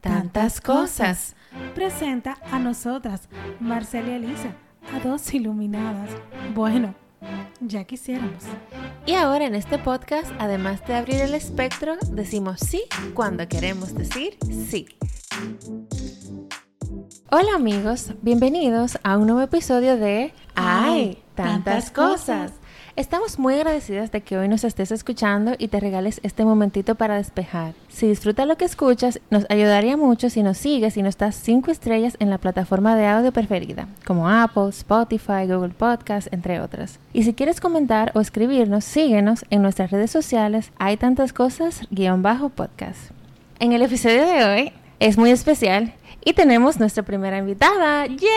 tantas cosas. Presenta a nosotras, Marcela y Elisa, a dos iluminadas. Bueno, ya quisiéramos. Y ahora en este podcast, además de abrir el espectro, decimos sí cuando queremos decir sí. Hola amigos, bienvenidos a un nuevo episodio de ¡Ay! Tantas cosas. Estamos muy agradecidas de que hoy nos estés escuchando y te regales este momentito para despejar. Si disfrutas lo que escuchas, nos ayudaría mucho si nos sigues y nos das 5 estrellas en la plataforma de audio preferida, como Apple, Spotify, Google Podcast, entre otras. Y si quieres comentar o escribirnos, síguenos en nuestras redes sociales. Hay tantas cosas, guion bajo podcast. En el episodio de hoy es muy especial y tenemos nuestra primera invitada. ¡Yay!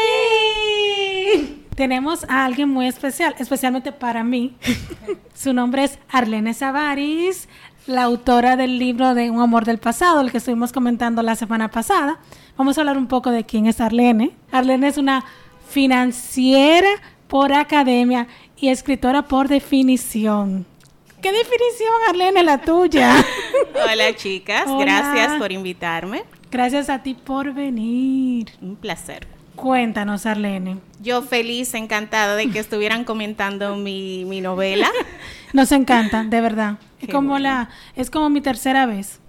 Tenemos a alguien muy especial, especialmente para mí. Su nombre es Arlene Savaris, la autora del libro de Un amor del pasado, el que estuvimos comentando la semana pasada. Vamos a hablar un poco de quién es Arlene. Arlene es una financiera por academia y escritora por definición. ¿Qué definición, Arlene, la tuya? Hola chicas, Hola. gracias por invitarme. Gracias a ti por venir. Un placer. Cuéntanos, Arlene. Yo feliz, encantada de que estuvieran comentando mi, mi novela. Nos encanta, de verdad. Es como bueno. la, es como mi tercera vez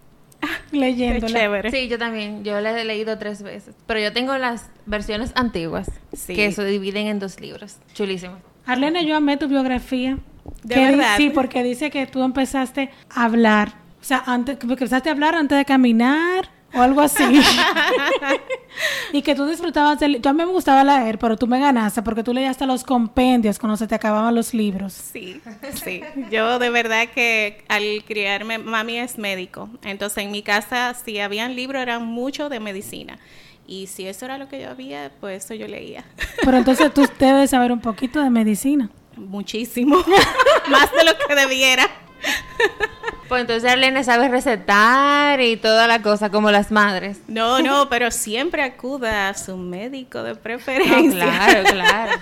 Qué leyéndola. chévere. Sí, yo también. Yo la he leído tres veces. Pero yo tengo las versiones antiguas, Sí. que se dividen en dos libros. Chulísimo. Arlene, yo amé tu biografía. ¿De verdad? Sí, porque dice que tú empezaste a hablar. O sea, antes, empezaste a hablar antes de caminar o algo así. y que tú disfrutabas del... Yo a mí me gustaba leer, pero tú me ganaste porque tú leías hasta los compendios cuando se te acababan los libros. Sí, sí. Yo de verdad que al criarme, mami es médico. Entonces en mi casa, si habían libros, eran mucho de medicina. Y si eso era lo que yo había, pues eso yo leía. Pero entonces tú debes saber un poquito de medicina. Muchísimo. Más de lo que debiera. Pues entonces Arlene sabe recetar y toda la cosa, como las madres. No, no, pero siempre acuda a su médico de No, preferencia. claro, claro.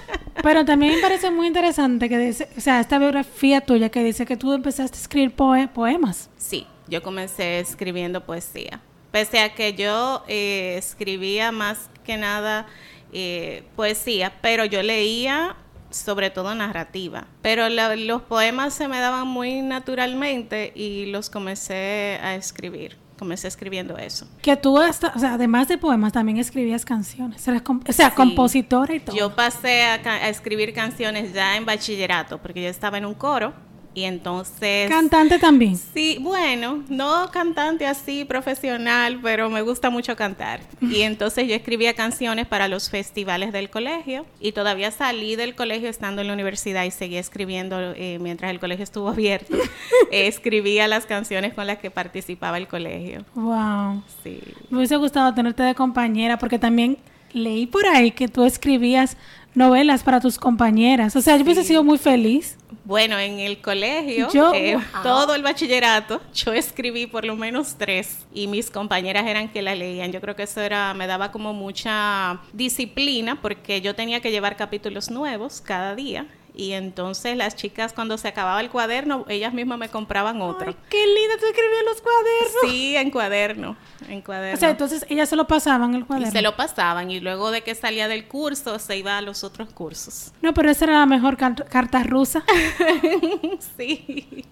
Pero también me parece muy interesante que dice, o sea, esta biografía tuya que dice que tú empezaste a escribir poe- poemas. Sí, yo comencé escribiendo poesía. Pese a que yo eh, escribía más que nada eh, poesía, pero yo leía sobre todo narrativa. Pero la- los poemas se me daban muy naturalmente y los comencé a escribir. Comencé escribiendo eso. Que tú, hasta, o sea, además de poemas, también escribías canciones. O sea, Sí. compositora y todo. Yo pasé a, a escribir canciones ya en bachillerato, porque yo estaba en un coro y entonces... Cantante también. Sí, bueno, no cantante así profesional, pero me gusta mucho cantar. Y entonces yo escribía canciones para los festivales del colegio y todavía salí del colegio estando en la universidad y seguía escribiendo eh, mientras el colegio estuvo abierto. Eh, escribía las canciones con las que participaba el colegio. Wow. Sí. Me hubiese gustado tenerte de compañera porque también leí por ahí que tú escribías novelas para tus compañeras. O sea, yo hubiese sido muy feliz. Bueno, en el colegio, Yo- eh, wow. todo el bachillerato, yo escribí por lo menos tres y mis compañeras eran que la leían. Yo creo que eso era, me daba como mucha disciplina porque yo tenía que llevar capítulos nuevos cada día y entonces las chicas cuando se acababa el cuaderno, ellas mismas me compraban otro. Ay, qué linda tú escribías los cuadernos. Sí, en cuaderno, en cuaderno. O sea, entonces ellas se lo pasaban el y cuaderno. se lo pasaban y luego de que salía del curso se iba a los otros cursos. No, pero esa era la mejor car- carta rusa. sí.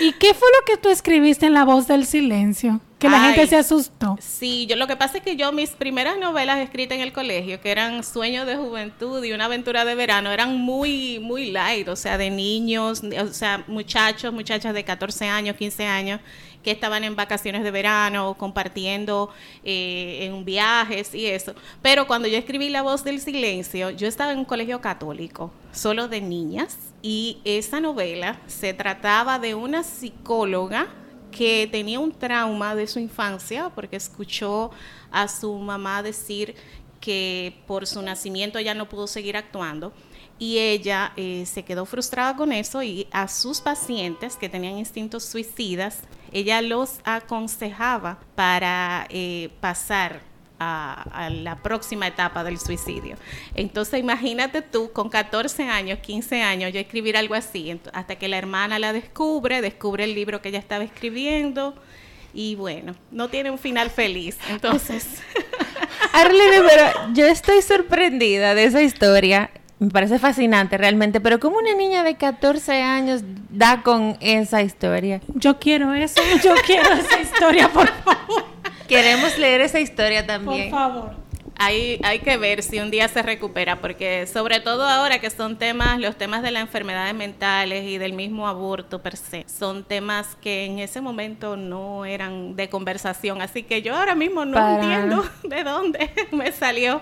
¿Y qué fue lo que tú escribiste en La Voz del Silencio? Que la Ay. gente se asustó. Sí, yo lo que pasa es que yo mis primeras novelas escritas en el colegio, que eran Sueños de Juventud y Una aventura de verano, eran muy muy light, o sea, de niños, o sea, muchachos, muchachas de 14 años, 15 años que estaban en vacaciones de verano, compartiendo eh, en viajes y eso. Pero cuando yo escribí La Voz del Silencio, yo estaba en un colegio católico, solo de niñas, y esa novela se trataba de una psicóloga que tenía un trauma de su infancia porque escuchó a su mamá decir que por su nacimiento ella no pudo seguir actuando y ella eh, se quedó frustrada con eso y a sus pacientes que tenían instintos suicidas, ella los aconsejaba para eh, pasar a, a la próxima etapa del suicidio. Entonces imagínate tú con 14 años, 15 años, yo escribir algo así, hasta que la hermana la descubre, descubre el libro que ella estaba escribiendo y bueno, no tiene un final feliz. Entonces... Arlene, pero yo estoy sorprendida de esa historia. Me parece fascinante realmente, pero ¿cómo una niña de 14 años da con esa historia? Yo quiero eso, yo quiero esa historia, por favor. Queremos leer esa historia también. Por favor. Hay, hay que ver si un día se recupera, porque sobre todo ahora que son temas, los temas de las enfermedades mentales y del mismo aborto per se, son temas que en ese momento no eran de conversación. Así que yo ahora mismo no entiendo de dónde me salió.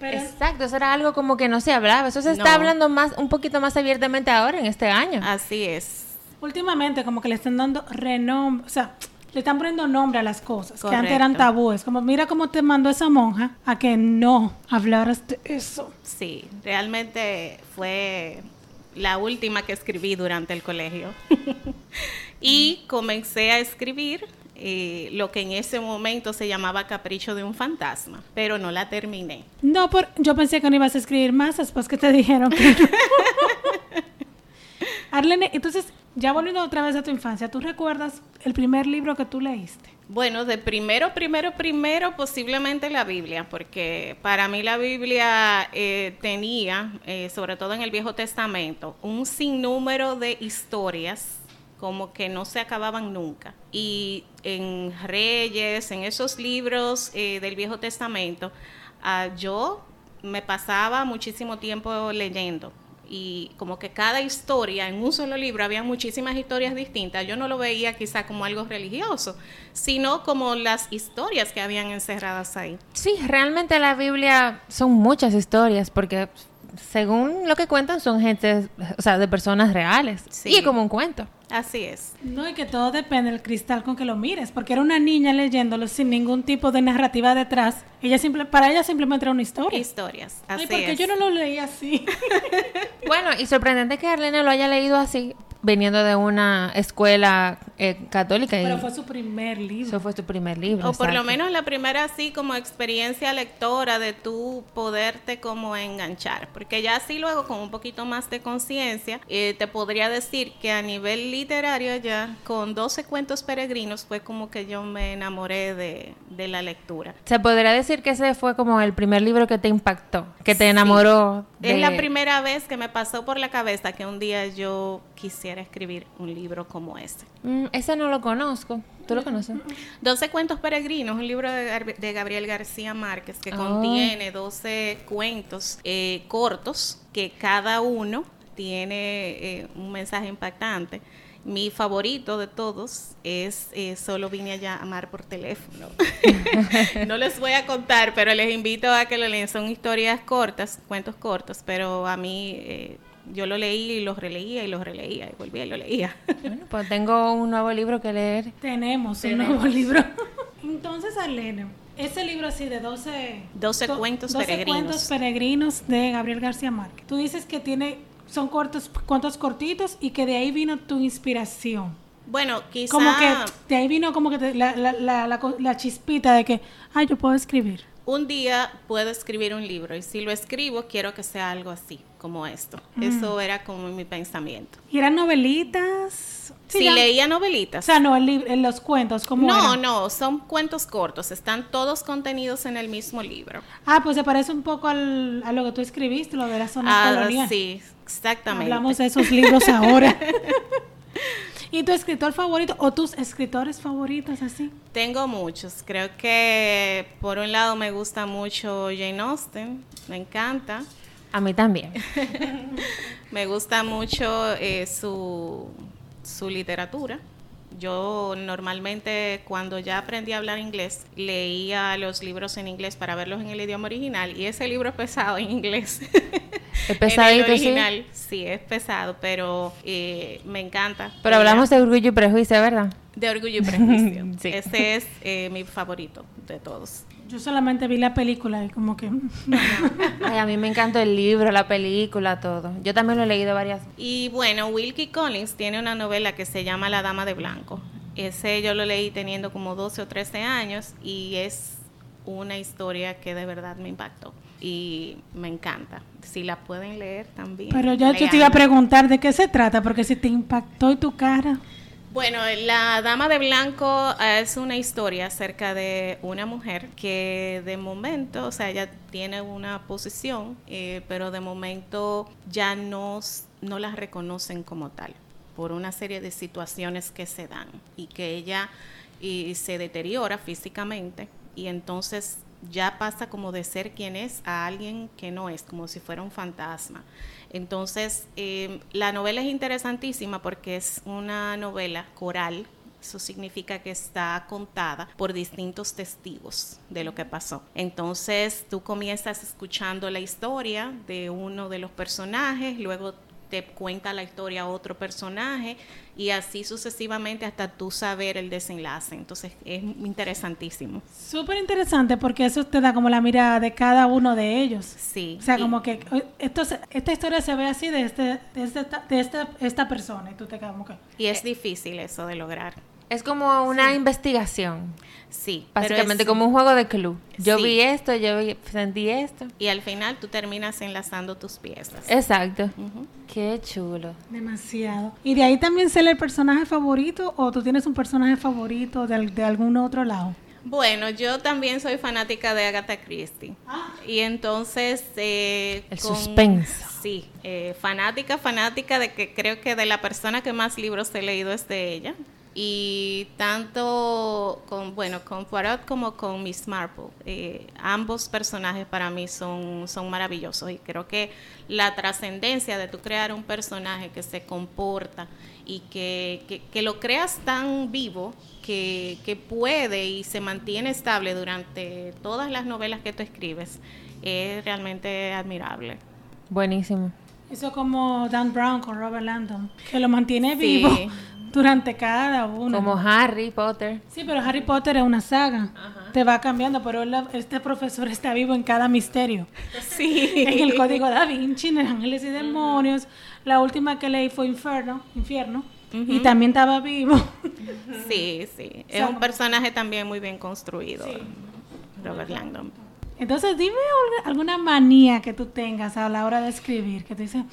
Exacto, eso era algo como que no se hablaba. Eso se está hablando más, un poquito más abiertamente ahora en este año. Así es. Últimamente como que le están dando renombre, o sea, le están poniendo nombre a las cosas que antes eran tabúes. Como mira cómo te mandó esa monja a que no hablaras de eso. Sí, realmente fue la última que escribí durante el colegio. y comencé a escribir eh, lo que en ese momento se llamaba Capricho de un fantasma, pero no la terminé. No, por, yo pensé que no ibas a escribir más después que te dijeron que Arlene, entonces, ya volviendo otra vez a tu infancia, ¿tú recuerdas el primer libro que tú leíste? Bueno, de primero, primero, primero, posiblemente la Biblia, porque para mí la Biblia eh, tenía, eh, sobre todo en el Viejo Testamento, un sinnúmero de historias como que no se acababan nunca. Y en Reyes, en esos libros eh, del Viejo Testamento, ah, yo me pasaba muchísimo tiempo leyendo y como que cada historia en un solo libro había muchísimas historias distintas. Yo no lo veía quizá como algo religioso, sino como las historias que habían encerradas ahí. Sí, realmente la Biblia son muchas historias porque según lo que cuentan son gente, o sea, de personas reales. Sí. Y como un cuento. Así es. No, y que todo depende del cristal con que lo mires, porque era una niña leyéndolo sin ningún tipo de narrativa detrás. Ella simple, para ella simplemente era una historia. Historias, así Ay, porque yo no lo leí así. bueno, y sorprendente que Arlene lo haya leído así, veniendo de una escuela eh, católica. Pero fue su primer libro. Eso fue su primer libro. O por lo menos la primera así como experiencia lectora de tú poderte como enganchar. Porque ya así luego con un poquito más de conciencia, eh, te podría decir que a nivel literario ya, con 12 cuentos peregrinos, fue como que yo me enamoré de, de la lectura. Se podría decir que ese fue como el primer libro que te impactó, que te enamoró. Es la primera vez que me pasó por la cabeza que un día yo quisiera escribir un libro como este. Mm, ese no lo conozco. ¿Tú lo conoces? 12 cuentos peregrinos, un libro de, Gabriel García Márquez que oh. contiene 12 cuentos eh, cortos que cada uno tiene eh, un mensaje impactante. Mi favorito de todos es eh, Solo vine a llamar por teléfono. no les voy a contar, pero les invito a que lo lean. Son historias cortas, cuentos cortos, pero a mí yo lo leí y lo releía y lo releía y volvía y lo leía. Bueno, pues tengo un nuevo libro que leer. Tenemos, un nuevo libro. Entonces, Arlene, ese libro así de 12... 12 cuentos 12 peregrinos. cuentos peregrinos de Gabriel García Márquez. Tú dices que tiene, son cortos, cuentos cortitos y que de ahí vino tu inspiración. Bueno, quizá... Como que de ahí vino como que la, la, la, la chispita de que, ay, yo puedo escribir un día puedo escribir un libro y si lo escribo quiero que sea algo así, como esto. Mm. Eso era como mi pensamiento. ¿Y eran novelitas? Sí, leía novelitas. O sea, no, en los cuentos, como No, no, son cuentos cortos, están todos contenidos en el mismo libro. Ah, pues se parece un poco al, a lo que tú escribiste, lo de la zona ah, colonial. Sí, exactamente. Hablamos de esos libros ahora. ¿Y tu escritor favorito o tus escritores favoritos así? Tengo muchos. Creo que por un lado me gusta mucho Jane Austen, me encanta. A mí también. me gusta mucho eh, su, su literatura. Yo normalmente cuando ya aprendí a hablar inglés leía los libros en inglés para verlos en el idioma original y ese libro es pesado en inglés. Es pesadito, original, ¿sí? es pesado, pero eh, me encanta. Pero hablamos de Orgullo y Prejuicio, ¿verdad? De Orgullo y Prejuicio. sí. Ese es eh, mi favorito de todos. Yo solamente vi la película y como que... Ay, a mí me encantó el libro, la película, todo. Yo también lo he leído varias. Y bueno, Wilkie Collins tiene una novela que se llama La Dama de Blanco. Ese yo lo leí teniendo como 12 o 13 años y es una historia que de verdad me impactó y me encanta. Si la pueden leer también. Pero ya yo te iba a preguntar de qué se trata, porque si te impactó y tu cara. Bueno, La Dama de Blanco eh, es una historia acerca de una mujer que de momento, o sea, ella tiene una posición, eh, pero de momento ya no, no la reconocen como tal por una serie de situaciones que se dan y que ella y se deteriora físicamente y entonces ya pasa como de ser quien es a alguien que no es, como si fuera un fantasma. Entonces, eh, la novela es interesantísima porque es una novela coral. Eso significa que está contada por distintos testigos de lo que pasó. Entonces tú comienzas escuchando la historia de uno de los personajes, luego te cuenta la historia otro personaje y así sucesivamente hasta tú saber el desenlace. Entonces es interesantísimo. Súper interesante porque eso te da como la mirada de cada uno de ellos. Sí. O sea, como que esto, esta historia se ve así de, este, de, este, de esta, esta persona y tú te quedas como que... Y es difícil eso de lograr. Es como una investigación. Sí. Básicamente como un juego de club. Yo vi esto, yo sentí esto. Y al final tú terminas enlazando tus piezas. Exacto. Qué chulo. Demasiado. ¿Y de ahí también sale el personaje favorito o tú tienes un personaje favorito de, de algún otro lado? Bueno, yo también soy fanática de Agatha Christie. Ah. Y entonces... Eh, el suspenso. Sí, eh, fanática, fanática de que creo que de la persona que más libros he leído es de ella y tanto con bueno con Poirot como con Miss Marple. Eh, ambos personajes para mí son son maravillosos y creo que la trascendencia de tú crear un personaje que se comporta y que, que, lo creas tan vivo que, que, puede y se mantiene estable durante todas las novelas que tú escribes es realmente admirable. Buenísimo. Eso como Dan Brown con Robert Landon que lo mantiene vivo durante cada uno. Como Harry Potter. Sí, pero Harry Potter es una saga. Te va cambiando, pero este profesor está vivo en cada misterio. Sí. en el Código Da Vinci, en Ángeles y Demonios. La última que leí fue Inferno, Infierno. Y también estaba vivo. sí, sí. Es un personaje también muy bien construido. Robert Langdon. Entonces, dime alguna manía que tú tengas a la hora de escribir, que tú dices,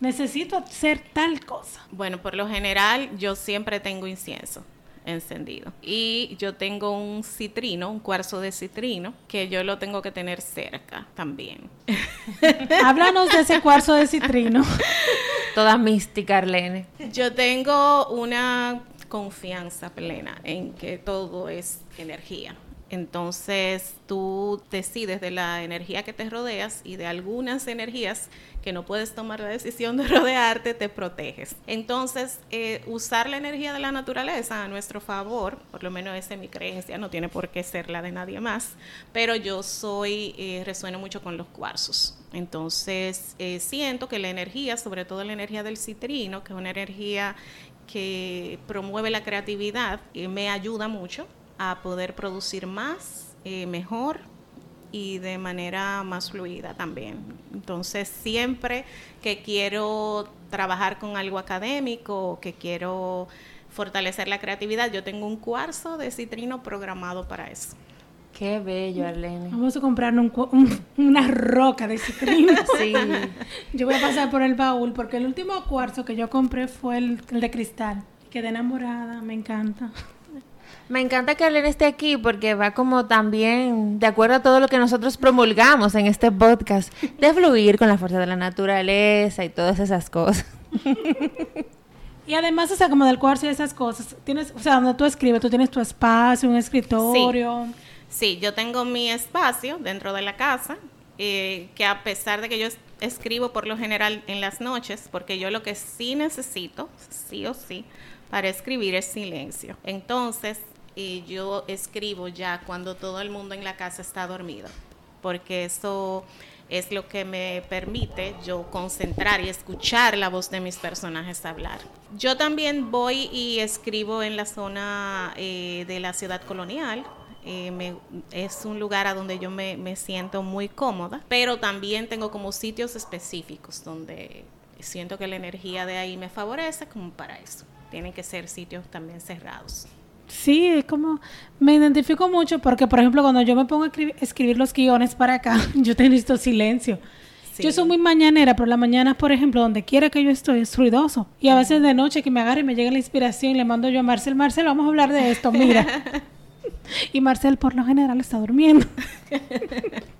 necesito hacer tal cosa. Bueno, por lo general yo siempre tengo incienso encendido. Y yo tengo un citrino, un cuarzo de citrino, que yo lo tengo que tener cerca también. Háblanos de ese cuarzo de citrino. Toda mística, Arlene. Yo tengo una confianza plena en que todo es energía. Entonces tú decides de la energía que te rodeas y de algunas energías que no puedes tomar la decisión de rodearte, te proteges. Entonces, eh, usar la energía de la naturaleza a nuestro favor, por lo menos esa es mi creencia, no tiene por qué ser la de nadie más, pero yo soy, eh, resueno mucho con los cuarzos. Entonces, eh, siento que la energía, sobre todo la energía del citrino, que es una energía que promueve la creatividad, me ayuda mucho a poder producir más, eh, mejor y de manera más fluida también. Entonces, siempre que quiero trabajar con algo académico que quiero fortalecer la creatividad, yo tengo un cuarzo de citrino programado para eso. Qué bello, Arlene. Vamos a comprar una roca de citrino. sí. Yo voy a pasar por el baúl porque el último cuarzo que yo compré fue el, el de cristal. Quedé enamorada, me encanta. Me encanta que Arlene esté aquí porque va como también de acuerdo a todo lo que nosotros promulgamos en este podcast, de fluir con la fuerza de la naturaleza y todas esas cosas. Y además, o sea, como del cuarzo y esas cosas, tienes, o sea, donde tú escribes, tú tienes tu espacio, un escritorio. Sí, yo tengo mi espacio dentro de la casa, eh, que a pesar de que yo escribo por lo general en las noches, porque yo lo que sí necesito, sí o sí, para escribir es silencio. Entonces, y yo escribo ya cuando todo el mundo en la casa está dormido, porque eso es lo que me permite yo concentrar y escuchar la voz de mis personajes hablar. Yo también voy y escribo en la zona eh, de la ciudad colonial. Eh, es un lugar a donde yo me, me siento muy cómoda, pero también tengo como sitios específicos donde siento que la energía de ahí me favorece como para eso. Tienen que ser sitios también cerrados. Sí, es como, me identifico mucho porque, por ejemplo, cuando yo me pongo a escribir, los guiones para acá, yo necesito silencio. Yo soy muy mañanera, pero la mañana, por ejemplo, donde quiera que yo estoy, es ruidoso. Y a veces de noche que me agarre y me llega la inspiración, le mando yo a Marcel, Marcel, vamos a hablar de esto, mira. y Marcel por lo general está durmiendo.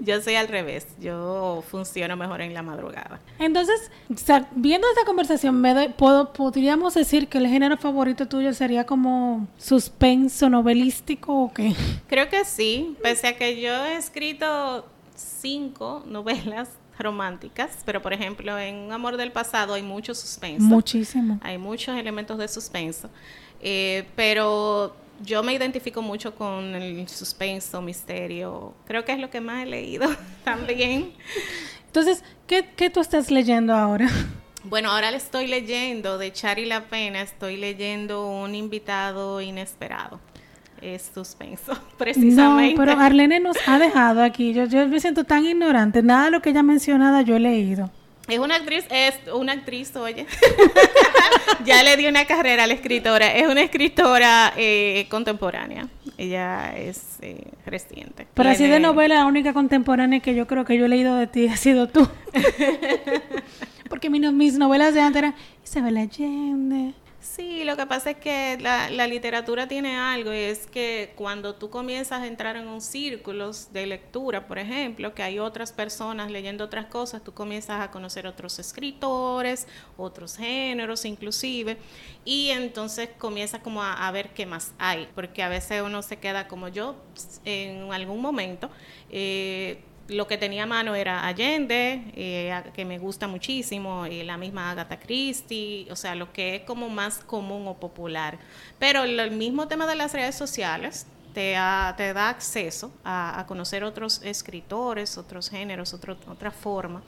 Yo soy al revés, yo funciono mejor en la madrugada. Entonces, viendo esta conversación, me puedo, podríamos decir que el género favorito tuyo sería como suspenso novelístico o qué? Creo que sí, pese a que yo he escrito cinco novelas románticas, pero por ejemplo en Un Amor del Pasado hay mucho suspenso. Muchísimo. Hay muchos elementos de suspenso. Eh, pero yo me identifico mucho con el suspenso, misterio. Creo que es lo que más he leído también. Entonces, ¿qué, ¿qué, tú estás leyendo ahora? Bueno, ahora le estoy leyendo de Chari La Pena, estoy leyendo un invitado inesperado. Es suspenso, precisamente. No, pero Arlene nos ha dejado aquí. Yo, yo me siento tan ignorante. Nada de lo que ella ha mencionado yo he leído. Es una actriz, es una actriz, oye. ya le di una carrera a la escritora. Es una escritora eh, contemporánea. Ella es eh, reciente. Pero así de novela, la única contemporánea que yo creo que yo he leído de ti ha sido tú. Porque mis, mis novelas de antes eran Isabel Allende, Sí, lo que pasa es que la, literatura tiene algo y es que cuando tú comienzas a entrar en un círculo de lectura, por ejemplo, que hay otras personas leyendo otras cosas, tú comienzas a conocer otros escritores, otros géneros inclusive, y entonces comienzas como a, ver qué más hay, porque a veces uno se queda como yo en algún momento. Eh, lo que tenía a mano era Allende, eh, que me gusta muchísimo, y la misma Agatha Christie, o sea, lo que es como más común o popular. Pero el mismo tema de las redes sociales te, da acceso a, conocer otros escritores, otros géneros, otro, otra forma.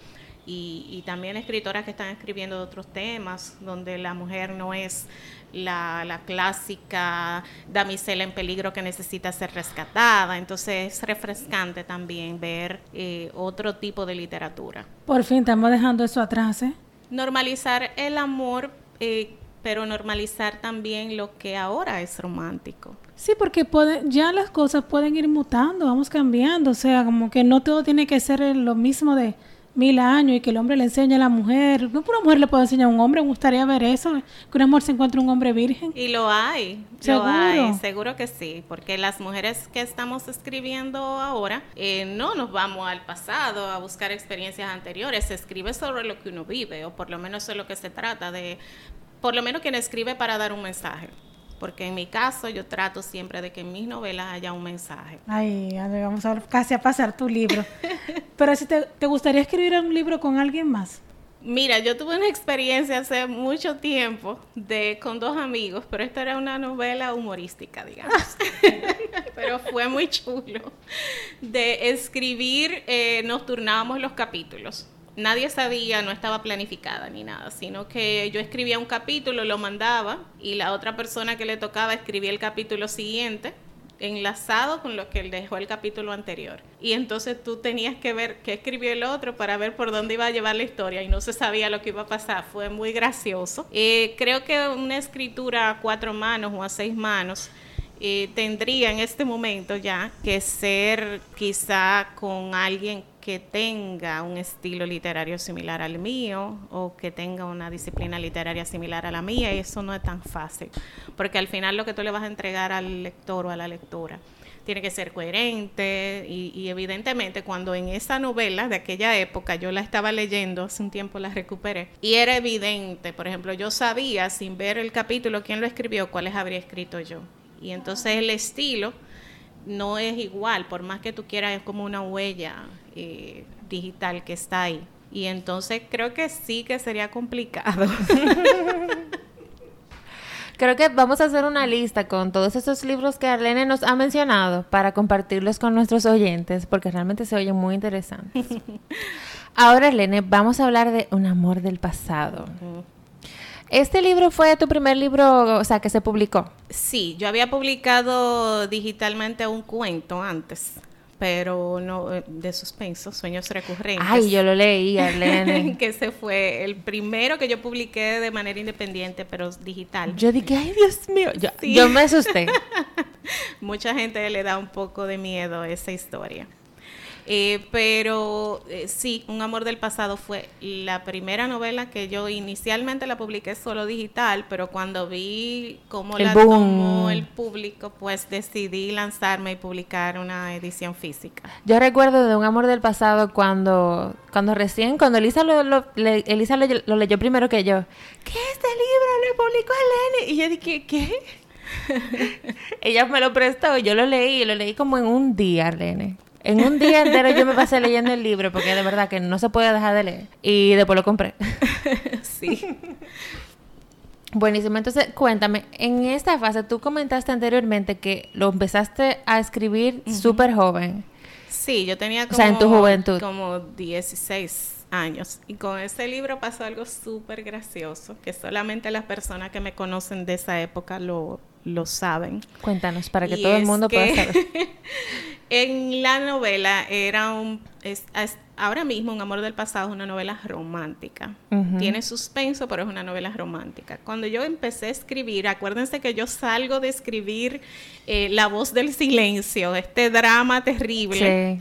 Y, y, también escritoras que están escribiendo de otros temas, donde la mujer no es la, la, clásica damisela en peligro que necesita ser rescatada. Entonces es refrescante también ver eh, otro tipo de literatura. Por fin estamos dejando eso atrás. ¿eh? Normalizar el amor, eh, pero normalizar también lo que ahora es romántico. Sí, porque puede, ya las cosas pueden ir mutando, vamos cambiando, o sea, como que no todo tiene que ser lo mismo de mil años y que el hombre le enseña a la mujer. No por una mujer le puede enseñar a un hombre, me gustaría ver eso, que una mujer se encuentre un hombre virgen. Y lo hay, ¿Seguro? lo hay, seguro que sí, porque las mujeres que estamos escribiendo ahora eh, no nos vamos al pasado a buscar experiencias anteriores, se escribe sobre lo que uno vive, o por lo menos eso es lo que se trata de, por lo menos quien escribe para dar un mensaje porque en mi caso yo trato siempre de que en mis novelas haya un mensaje. Ay, a ver, vamos a casi a pasar tu libro. Pero si te, te gustaría escribir un libro con alguien más. Mira, yo tuve una experiencia hace mucho tiempo de con dos amigos, pero esta era una novela humorística, digamos. pero fue muy chulo. De escribir, eh, nos turnábamos los capítulos nadie sabía, no estaba planificada ni nada, sino que yo escribía un capítulo, lo mandaba y la otra persona que le tocaba escribía el capítulo siguiente enlazado con lo que él dejó el capítulo anterior. Y entonces tú tenías que ver qué escribió el otro para ver por dónde iba a llevar la historia y no se sabía lo que iba a pasar. Fue muy gracioso. Eh, creo que una escritura a cuatro manos o a seis manos eh, tendría en este momento ya que ser quizá con alguien que tenga un estilo literario similar al mío o que tenga una disciplina literaria similar a la mía y eso no es tan fácil, porque al final lo que tú le vas a entregar al lector o a la lectora tiene que ser coherente y, evidentemente cuando en esa novela de aquella época yo la estaba leyendo, hace un tiempo la recuperé, y era evidente, por ejemplo, yo sabía sin ver el capítulo quién lo escribió, cuáles habría escrito yo. Y entonces el estilo no es igual, por más que tú quieras, es como una huella eh, digital que está ahí. Y entonces creo que sí que sería complicado. creo que vamos a hacer una lista con todos esos libros que Arlene nos ha mencionado para compartirlos con nuestros oyentes, porque realmente se oyen muy interesantes. Ahora, Arlene, vamos a hablar de Un amor del pasado. ¿Este libro fue tu primer libro, o sea, que se publicó? Sí, yo había publicado digitalmente un cuento antes, pero no eh, de suspenso, Sueños Recurrentes. Ay, yo lo leí, Arlene. que ese fue el primero que yo publiqué de manera independiente, pero digital. Yo dije, ay, Dios mío, yo, me asusté. Mucha gente le da un poco de miedo a esa historia. Eh, pero eh, sí, Un amor del pasado fue la primera novela que yo inicialmente la publiqué solo digital, pero cuando vi cómo la tomó el público, pues decidí lanzarme y publicar una edición física. Yo recuerdo de Un amor del pasado cuando, cuando recién, cuando Elisa lo, Elisa lo, leyó primero que yo. ¿Qué este libro lo publicó Eleni? Y yo dije, ¿qué? Ella me lo prestó, yo lo leí, lo leí como en un día, Arlene. En un día entero yo me pasé leyendo el libro porque de verdad que no se puede dejar de leer. Y después lo compré. sí. Buenísimo. Entonces, cuéntame, en esta fase tú comentaste anteriormente que lo empezaste a escribir súper joven. Sí, yo tenía como, o sea, en tu juventud. como 16 años. Y con ese libro pasó algo súper gracioso, que solamente las personas que me conocen de esa época lo, lo saben. Cuéntanos, para que todo el mundo pueda saber. en la novela era un... ahora mismo Un amor del pasado es una novela romántica. Tiene suspenso, pero es una novela romántica. Cuando yo empecé a escribir, acuérdense que yo salgo de escribir eh, La voz del silencio, este drama terrible.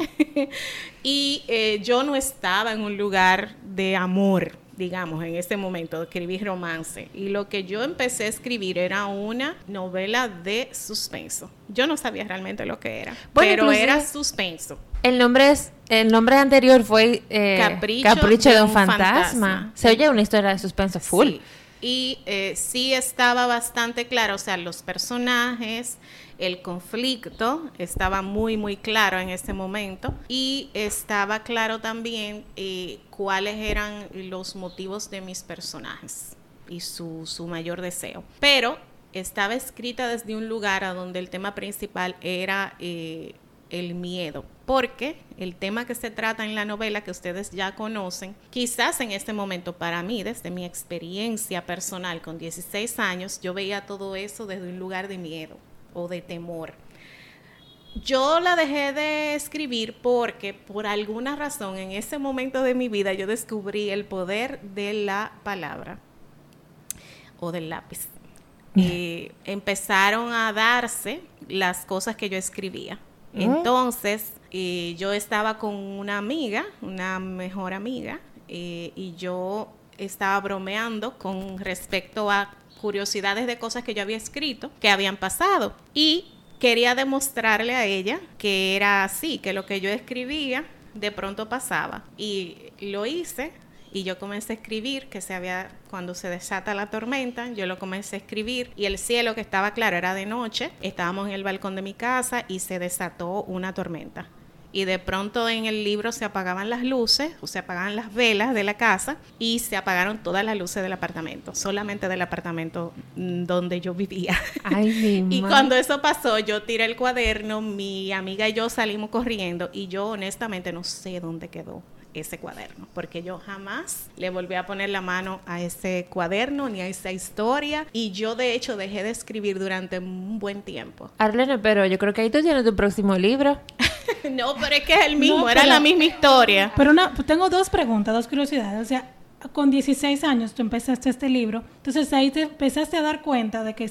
y eh, yo no estaba en un lugar de amor digamos, en ese momento, escribí romance. Y lo que yo empecé a escribir era una novela de suspenso. Yo no sabía realmente lo que era, pero era suspenso. El nombre es el nombre anterior fue eh, Capricho, de, un, fantasma. Se oye una historia de suspenso full. Y eh, sí estaba bastante claro, o sea, los personajes, el conflicto estaba muy, muy claro en ese momento y estaba claro también eh, cuáles eran los motivos de mis personajes y su, su mayor deseo. Pero estaba escrita desde un lugar a donde el tema principal era eh, el miedo, porque el tema que se trata en la novela que ustedes ya conocen, quizás en este momento para mí, desde mi experiencia personal con 16 años, yo veía todo eso desde un lugar de miedo o de temor. Yo la dejé de escribir porque por alguna razón en ese momento de mi vida yo descubrí el poder de la palabra o del lápiz. Y empezaron a darse las cosas que yo escribía. Entonces, yo estaba con una amiga, una mejor amiga, eh, y yo estaba bromeando con respecto a curiosidades de cosas que yo había escrito, que habían pasado. Y quería demostrarle a ella que era así, que lo que yo escribía de pronto pasaba. Y lo hice y yo comencé a escribir que se había cuando se desata la tormenta, yo lo comencé a escribir y el cielo que estaba claro era de noche, estábamos en el balcón de mi casa y se desató una tormenta. Y de pronto en el libro se apagaban las luces o se apagaban las velas de la casa y se apagaron todas las luces del apartamento, solamente del apartamento mm, donde yo vivía. y cuando eso pasó, yo tiré el cuaderno, mi amiga y yo salimos corriendo y yo honestamente no sé dónde quedó ese cuaderno, porque yo jamás le volví a poner la mano a ese cuaderno ni a esa historia y yo de hecho dejé de escribir durante un buen tiempo. Arlene, pero yo creo que ahí tú tienes tu próximo libro. no, pero es que es el mismo, era la misma historia. Pero no, tengo dos preguntas, dos curiosidades, o sea, con 16 años tú empezaste este libro, entonces ahí te empezaste a dar cuenta de que,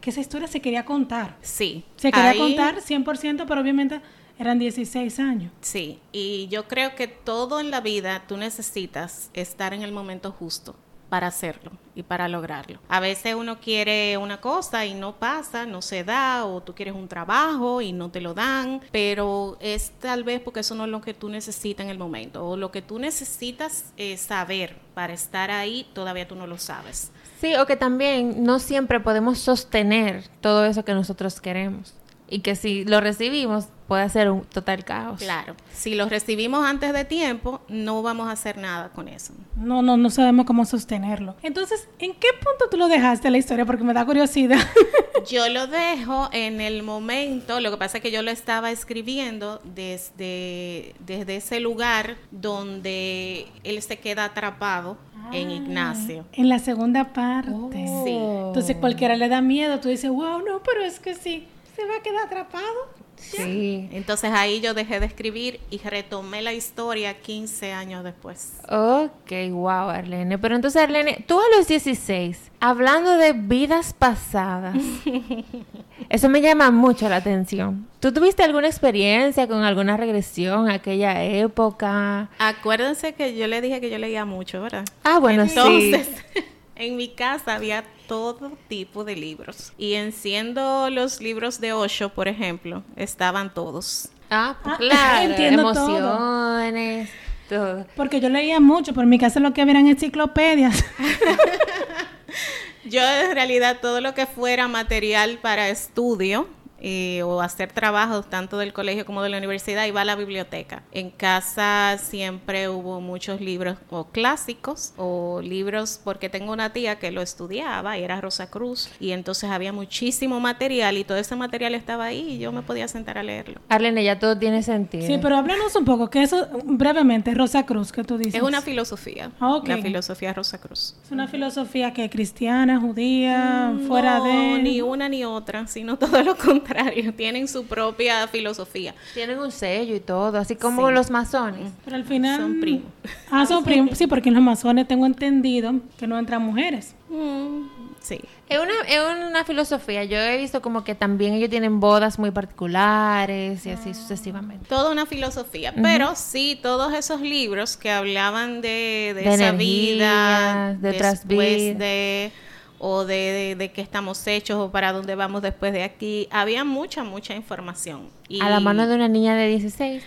que esa historia se quería contar. Sí. Se quería contar 100%, pero obviamente eran 16 años. Sí, y yo creo que todo en la vida tú necesitas estar en el momento justo para hacerlo y para lograrlo. A veces uno quiere una cosa y no pasa, no se da, o tú quieres un trabajo y no te lo dan, pero es tal vez porque eso no es lo que tú necesitas en el momento, o lo que tú necesitas saber para estar ahí, todavía tú no lo sabes. Sí, o que también no siempre podemos sostener todo eso que nosotros queremos y que si lo recibimos puede ser un total caos. Claro, si lo recibimos antes de tiempo, no vamos a hacer nada con eso. No, no, no sabemos cómo sostenerlo. Entonces, ¿en qué punto tú lo dejaste la historia? Porque me da curiosidad. yo lo dejo en el momento, lo que pasa es que yo lo estaba escribiendo desde, desde ese lugar donde él se queda atrapado en ah, Ignacio. En la segunda parte. Sí. Entonces cualquiera le da miedo, tú dices, wow, no, pero es que sí se va a quedar atrapado. Sí. Entonces ahí yo dejé de escribir y retomé la historia 15 años después. Ok, wow, Arlene. Pero entonces, Arlene, tú a los 16, hablando de vidas pasadas, eso me llama mucho la atención. ¿Tú tuviste alguna experiencia con alguna regresión a aquella época? Acuérdense que yo le dije que yo leía mucho, ¿verdad? Ah, bueno, Entonces, en mi casa había todo tipo de libros. Y enciendo los libros de Osho, por ejemplo, estaban todos. Ah, pues ah claro, entiendo emociones, todo. Porque yo leía mucho, en mi casa lo que había eran enciclopedias. yo en realidad todo lo que fuera material para estudio, eh, o hacer trabajos tanto del colegio como de la universidad iba a la biblioteca. En casa siempre hubo muchos libros o clásicos o libros porque tengo una tía que lo estudiaba y era Rosa Cruz y entonces había muchísimo material y todo ese material estaba ahí y yo me podía sentar a leerlo. Arlene, ya todo tiene sentido. Sí, pero háblanos un poco, que eso brevemente, Rosa Cruz, que tú dices. Es una filosofía. Ah, la filosofía Rosa Cruz. Es una filosofía que cristiana, judía, mm, fuera de... Ni una ni otra, sino todo lo contrario tienen su propia filosofía. Tienen un sello y todo, así como los masones. Pero al final... Son primos. Ah, son primos, sí, porque en los masones tengo entendido que no entran mujeres. Mm, sí. Es una, es una filosofía. Yo he visto como que también ellos tienen bodas muy particulares y así sucesivamente. Toda una filosofía. Pero sí, todos esos libros que hablaban de, de, esa vida, de otras vidas. de o de, de, qué estamos hechos o para dónde vamos después de aquí. Había mucha, mucha información. Y a la mano de una niña de 16.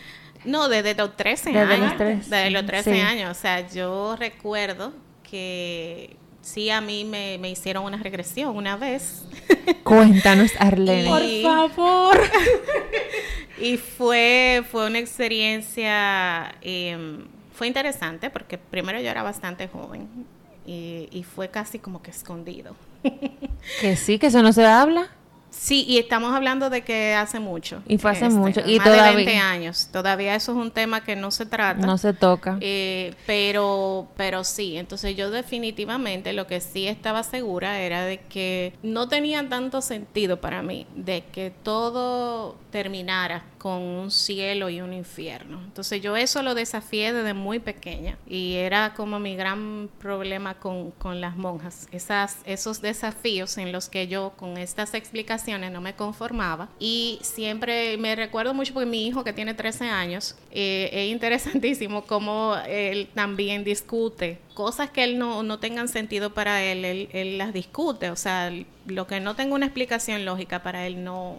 No, desde los 13 desde años. Los Desde los 13 años. O sea, yo recuerdo que sí a mí me, me hicieron una regresión una vez. Cuéntanos, Arlene. Por favor. y fue, fue una experiencia, em, fue interesante porque primero yo era bastante joven y, fue casi como que escondido. que sí, que eso no se habla. Sí, y estamos hablando de que hace mucho. Y fue hace este, mucho. Y más todavía, de 20 años. Todavía eso es un tema que no se trata. No se toca. Eh, pero, pero sí, entonces yo definitivamente lo que sí estaba segura era de que no tenía tanto sentido para mí de que todo terminara con un cielo y un infierno. Entonces yo eso lo desafié desde muy pequeña y era como mi gran problema con, con las monjas, Esas, esos desafíos en los que yo con estas explicaciones no me conformaba. Y siempre me recuerdo mucho porque mi hijo que tiene 13 años, eh, es interesantísimo cómo él también discute cosas que él no, no tengan sentido para él, él, él las discute, o sea, lo que no tenga una explicación lógica para él no,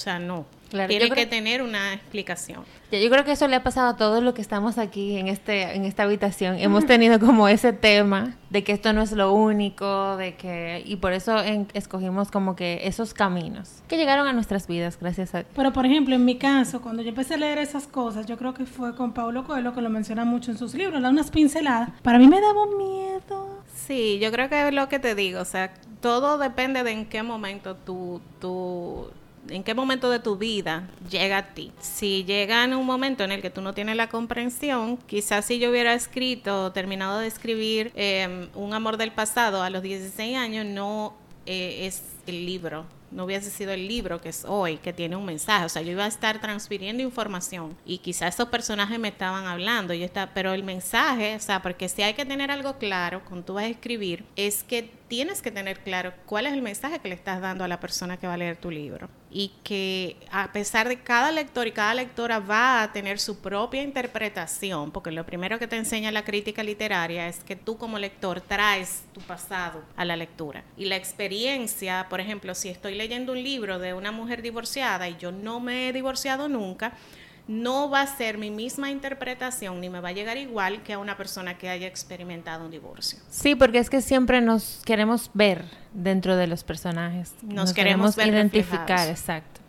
o sea, no. Tiene que tener una explicación. Yo creo que eso le ha pasado a todos los que estamos aquí en este en esta habitación. Hemos tenido como ese tema de que esto no es lo único, de que y por eso escogimos como que esos caminos que llegaron a nuestras vidas gracias a Pero por ejemplo, en mi caso, cuando yo empecé a leer esas cosas, yo creo que fue con Paulo Coelho que lo menciona mucho en sus libros, da unas pinceladas. Para mí me daba miedo. Sí, yo creo que es lo que te digo, o sea, todo depende de en qué momento tú tú en qué momento de tu vida llega a ti. Si llega en un momento en el que tú no tienes la comprensión, quizás si yo hubiera escrito, terminado de escribir em, Un amor del pasado a los 16 años, no eh, es el libro no hubiese sido el libro que es hoy, que tiene un mensaje. O sea, yo iba a estar transfiriendo información y quizás esos personajes me estaban hablando, yo estaba, pero el mensaje, o sea, porque si hay que tener algo claro cuando tú vas a escribir, es que tienes que tener claro cuál es el mensaje que le estás dando a la persona que va a leer tu libro. Y que a pesar de cada lector y cada lectora va a tener su propia interpretación, porque lo primero que te enseña la crítica literaria es que tú como lector traes tu pasado a la lectura. Y la experiencia, por ejemplo, si estoy leyendo un libro de una mujer divorciada y yo no me he divorciado nunca, no va a ser mi misma interpretación ni me va a llegar igual que a una persona que haya experimentado un divorcio. Sí, porque es que siempre nos queremos ver dentro de los personajes. Nos, queremos, identificar, exacto.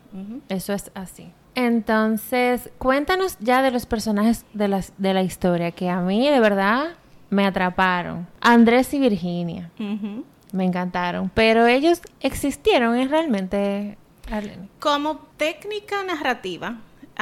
Eso es así. Entonces, cuéntanos ya de los personajes de, las, de la historia que a mí de verdad me atraparon. Andrés y Virginia. Me encantaron. Pero ellos existieron ¿es realmente... Como técnica narrativa,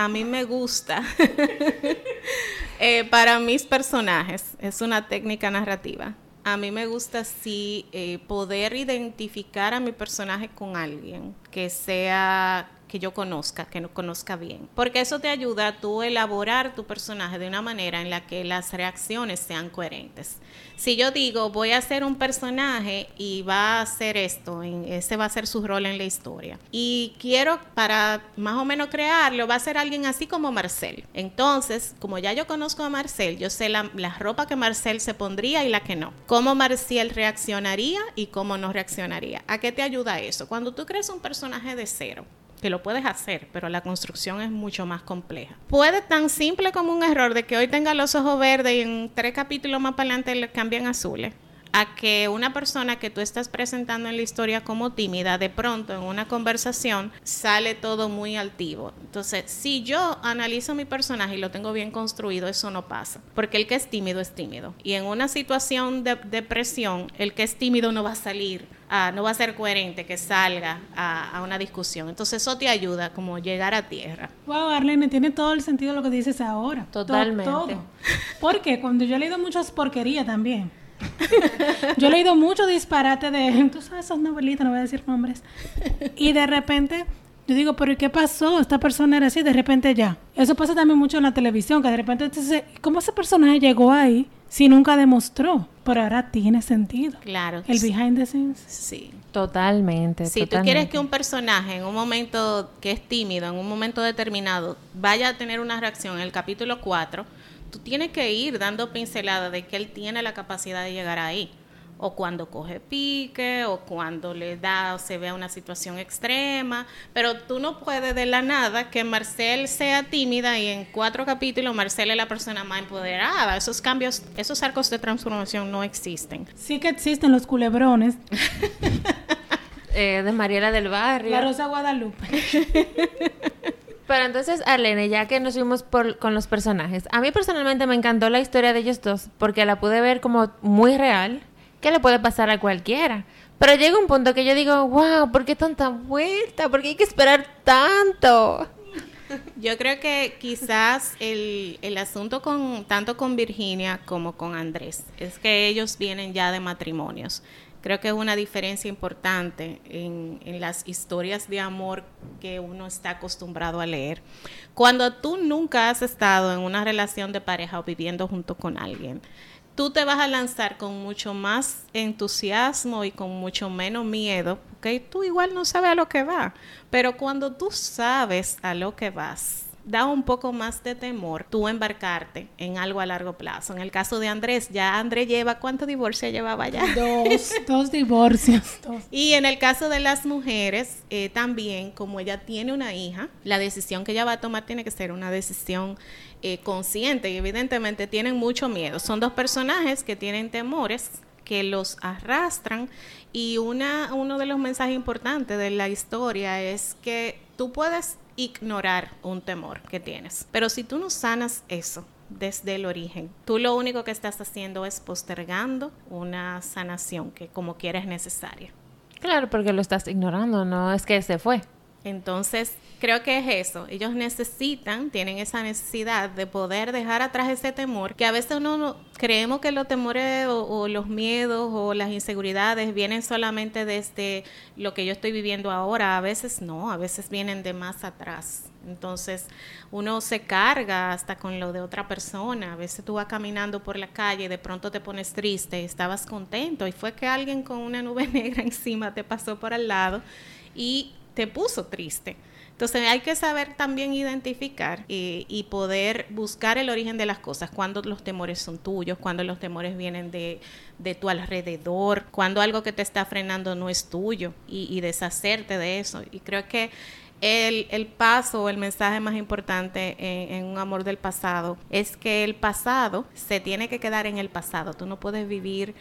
a mí me gusta eh, para mis personajes, es una técnica narrativa. A mí me gusta sí eh, poder identificar a mi personaje con alguien que sea que yo conozca, que no conozca bien. Porque eso te ayuda a tú elaborar tu personaje de una manera en la que las reacciones sean coherentes. Si yo digo, voy a hacer un personaje y va a hacer esto, ese va a ser su rol en la historia. Y quiero, para más o menos crearlo, va a ser alguien así como Marcel. Entonces, como ya yo conozco a Marcel, yo sé la, la ropa que Marcel se pondría y la que no. Cómo Marcel reaccionaría y cómo no reaccionaría. ¿A qué te ayuda eso? Cuando tú crees un personaje de cero, que lo puedes hacer, pero la construcción es mucho más compleja. Puede tan simple como un error de que hoy tenga los ojos verdes y en tres capítulos más para adelante le cambian azules a que una persona que tú estás presentando en la historia como tímida, de pronto en una conversación sale todo muy altivo. Entonces, si yo analizo mi personaje y lo tengo bien construido, eso no pasa. Porque el que es tímido es tímido. Y en una situación de, presión, el que es tímido no va a salir, no va a ser coherente que salga a, una discusión. Entonces, eso te ayuda como llegar a tierra. Wow, Arlene, tiene todo el sentido lo que dices ahora. Totalmente. Todo, Porque cuando yo he leído muchas porquerías también yo he leído mucho disparate de, tú sabes, esas novelitas, no voy a decir nombres. Y de repente, yo digo, pero ¿qué pasó? Esta persona era así, de repente ya. Eso pasa también mucho en la televisión, que de repente, entonces, ¿cómo ese personaje llegó ahí si nunca demostró? Pero ahora tiene sentido. Claro. El behind the scenes. Sí. Totalmente. Si tú quieres que un personaje en un momento que es tímido, en un momento determinado, vaya a tener una reacción en el capítulo 4, tú tienes que ir dando pinceladas de que él tiene la capacidad de llegar ahí. O cuando coge pique, o cuando le da o se vea una situación extrema. Pero tú no puedes de la nada que Marcel sea tímida y en cuatro capítulos Marcel es la persona más empoderada. Esos cambios, esos arcos de transformación no existen. Sí que existen los culebrones. Eh, de Mariela del Barrio. La Rosa Guadalupe. Pero entonces, Arlene, ya que nos fuimos por, con los personajes, a mí personalmente me encantó la historia de ellos dos porque la pude ver como muy real, que le puede pasar a cualquiera. Pero llega un punto que yo digo, wow, ¿por qué tanta vuelta? ¿Por qué hay que esperar tanto? Yo creo que quizás el, el, asunto con tanto con Virginia como con Andrés es que ellos vienen ya de matrimonios. Creo que es una diferencia importante en, las historias de amor que uno está acostumbrado a leer. Cuando tú nunca has estado en una relación de pareja o viviendo junto con alguien, tú te vas a lanzar con mucho más entusiasmo y con mucho menos miedo, porque tú igual no sabes a lo que va. Pero cuando tú sabes a lo que vas, da un poco más de temor tú embarcarte en algo a largo plazo. En el caso de Andrés, ya Andrés lleva, ¿cuántos divorcios llevaba ya? Dos, dos divorcios. Y en el caso de las mujeres, eh, también, como ella tiene una hija, la decisión que ella va a tomar tiene que ser una decisión eh, consciente y evidentemente tienen mucho miedo. Son dos personajes que tienen temores que los arrastran y una, uno de los mensajes importantes de la historia es que tú puedes ignorar un temor que tienes. Pero si tú no sanas eso desde el origen, tú lo único que estás haciendo es postergando una sanación que como quieras es necesaria. Claro, porque lo estás ignorando, no es que se fue. Entonces, creo que es eso. Ellos necesitan, tienen esa necesidad de poder dejar atrás ese temor, que a veces uno no, creemos que los temores o, los miedos o las inseguridades vienen solamente desde lo que yo estoy viviendo ahora. A veces no, a veces vienen de más atrás. Entonces, uno se carga hasta con lo de otra persona. A veces tú vas caminando por la calle y de pronto te pones triste estabas contento y fue que alguien con una nube negra encima te pasó por al lado y te puso triste. Entonces hay que saber también identificar y, poder buscar el origen de las cosas, cuando los temores son tuyos, cuando los temores vienen de, tu alrededor, cuando algo que te está frenando no es tuyo y, deshacerte de eso. Y creo que el, el paso o el mensaje más importante en, un amor del pasado es que el pasado se tiene que quedar en el pasado. Tú no puedes vivir,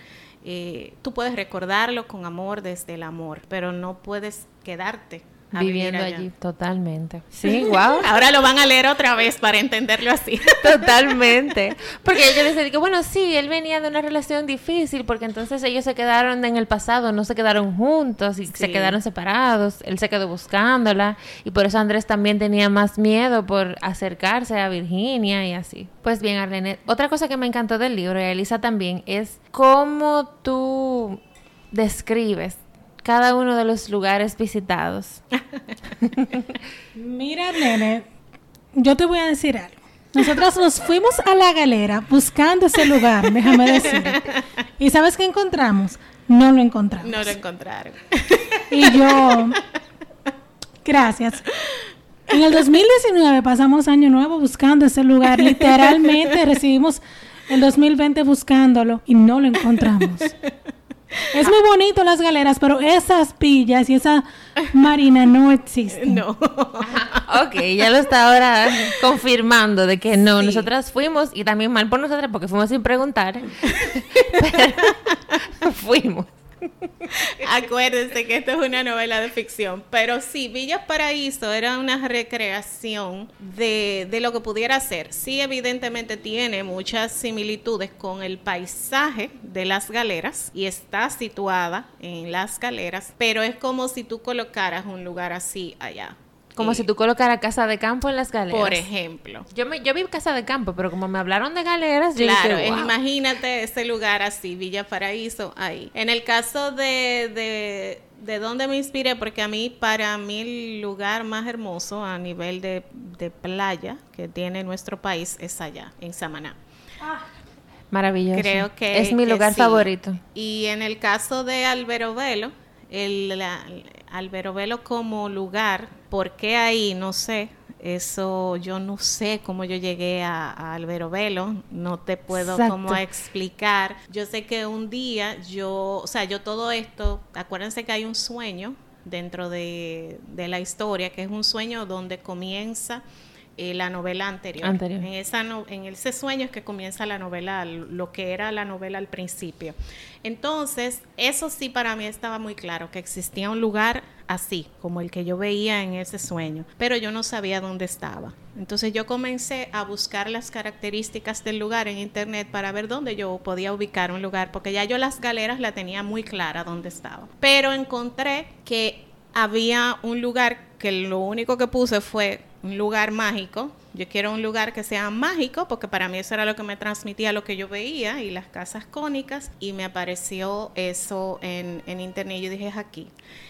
eh, tú puedes recordarlo con amor desde el amor, pero no puedes quedarte viviendo allí totalmente. Sí, wow. Ahora lo van a leer otra vez para entenderlo así. Totalmente. Porque yo decía que bueno, sí, él venía de una relación difícil porque entonces ellos se quedaron en el pasado, no se quedaron juntos y se quedaron separados. Él se quedó buscándola y por eso Andrés también tenía más miedo por acercarse a Virginia y así. Pues bien, Arlene, otra cosa que me encantó del libro y a Elisa también es cómo tú describes cada uno de los lugares visitados. Mira, nene, yo te voy a decir algo. Nosotros nos fuimos a la galera buscando ese lugar, déjame decir. ¿Y sabes qué encontramos? No lo encontramos. No lo encontraron. Y yo, gracias. En el 2019 pasamos año nuevo buscando ese lugar. Literalmente recibimos el 2020 buscándolo y no lo encontramos. Es muy bonito las galeras, pero esas pillas y esa marina no existen. No. ok, ya lo está ahora confirmando de que no, nosotras fuimos y también mal por nosotras porque fuimos sin preguntar. pero fuimos. Acuérdense que esto es una novela de ficción, pero sí, Villas Paraíso era una recreación de, de, lo que pudiera ser. Sí, evidentemente tiene muchas similitudes con el paisaje de las galeras y está situada en las galeras, pero es como si tú colocaras un lugar así allá. Como si tú colocaras casa de campo en las galeras. Por ejemplo. Yo me, yo vi casa de campo, pero como me hablaron de galeras, yo claro, dije, wow. imagínate ese lugar así, Villa Paraíso, ahí. En el caso de, de, de dónde me inspiré, porque a mí, para mí, el lugar más hermoso a nivel de, de playa que tiene nuestro país es allá, en Samaná. Ah. Maravilloso. Creo que es mi que lugar sí. favorito. Y en el caso de Albero Velo, el, la, Albero Velo como lugar, ¿por qué ahí? No sé. Eso yo no sé cómo yo llegué a, a Albero Velo, no te puedo Exacto. como explicar. Yo sé que un día yo, o sea, yo todo esto, acuérdense que hay un sueño dentro de, de la historia, que es un sueño donde comienza eh, la novela anterior. Anterior. En, esa no, en ese sueño es que comienza la novela, lo que era la novela al principio. Entonces, eso sí para mí estaba muy claro, que existía un lugar así, como el que yo veía en ese sueño, pero yo no sabía dónde estaba. Entonces yo comencé a buscar las características del lugar en internet para ver dónde yo podía ubicar un lugar, porque ya yo las galeras la tenía muy clara dónde estaba. Pero encontré que había un lugar que lo único que puse fue un lugar mágico. Yo quiero un lugar que sea mágico porque para mí eso era lo que me transmitía lo que yo veía y las casas cónicas y me apareció eso en, en internet y yo dije es aquí.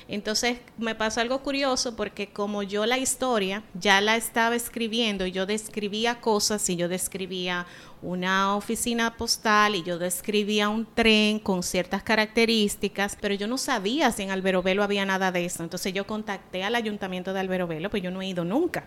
Entonces me pasó algo curioso porque como yo la historia ya la estaba escribiendo y yo describía cosas y yo describía una oficina postal y yo describía un tren con ciertas características, pero yo no sabía si en Alberobelo había nada de eso. Entonces yo contacté al ayuntamiento de Alberobelo, pues yo no he ido nunca.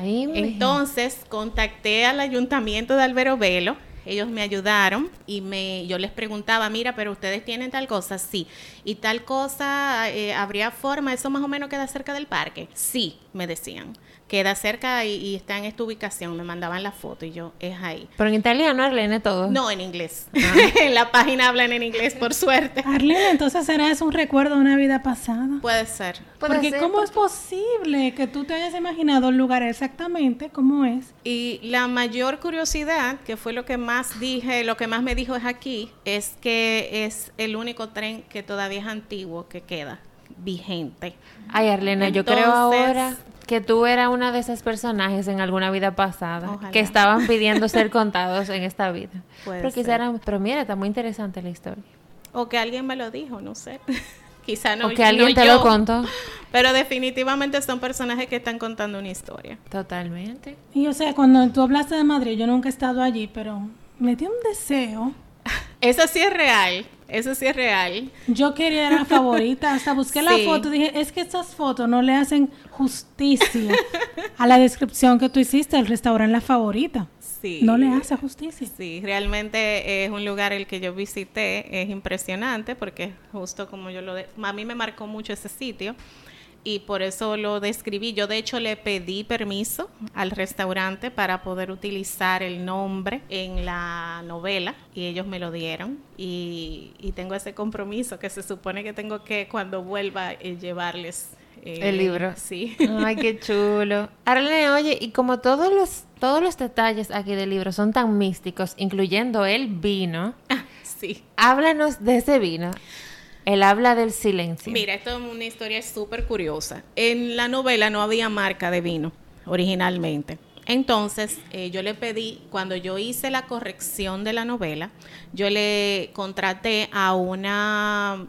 Entonces contacté al ayuntamiento de Alberobelo, ellos me ayudaron y me, yo les preguntaba, mira, pero ustedes tienen tal cosa, sí, y tal cosa, eh, ¿habría forma? ¿Eso más o menos queda cerca del parque? Sí, me decían, queda cerca y, y está en esta ubicación, me mandaban la foto y yo, es ahí. Pero en italiano, Arlene, todo. No, en inglés. en la página hablan en inglés, por suerte. Arlene, entonces será eso un recuerdo de una vida pasada. Puede ser. Puede Porque ser, ¿cómo porque- es posible que tú te hayas imaginado el lugar exactamente como es? Y la mayor curiosidad, que fue lo que más dije, lo que más me dijo es aquí, es que es el único tren que todavía es antiguo que queda vigente. Ay, Arlena, yo creo ahora que tú eras una de esas personajes en alguna vida pasada Ojalá. que estaban pidiendo ser contados en esta vida. Puede pero, ser. quizá eran- pero mira, está muy interesante la historia. O que alguien me lo dijo, no sé. Quizá no. o que alguien no te yo, lo contó. Pero definitivamente son personajes que están contando una historia. Totalmente. Y o sea, cuando tú hablaste de Madrid, yo nunca he estado allí, pero me dio un deseo. Eso sí es real. Eso sí es real. Yo quería la favorita, hasta busqué la foto, dije, es que estas fotos no le hacen justicia a la descripción que tú hiciste del restaurante La Favorita. Sí. No le hace justicia. Sí, realmente es un lugar el que yo visité, es impresionante porque justo como yo lo... de- a mí me marcó mucho ese sitio y por eso lo describí. Yo de hecho le pedí permiso al restaurante para poder utilizar el nombre en la novela y ellos me lo dieron y, y tengo ese compromiso que se supone que tengo que cuando vuelva eh, llevarles eh, El libro. Sí. Ay, qué chulo. Arlene, oye, y como todos los, todos los detalles aquí del libro son tan místicos, incluyendo el vino, sí. háblanos de ese vino. Él habla del silencio. Mira, esto es una historia súper curiosa. En la novela no había marca de vino originalmente. Entonces, eh, yo le pedí, cuando yo hice la corrección de la novela, yo le contraté a una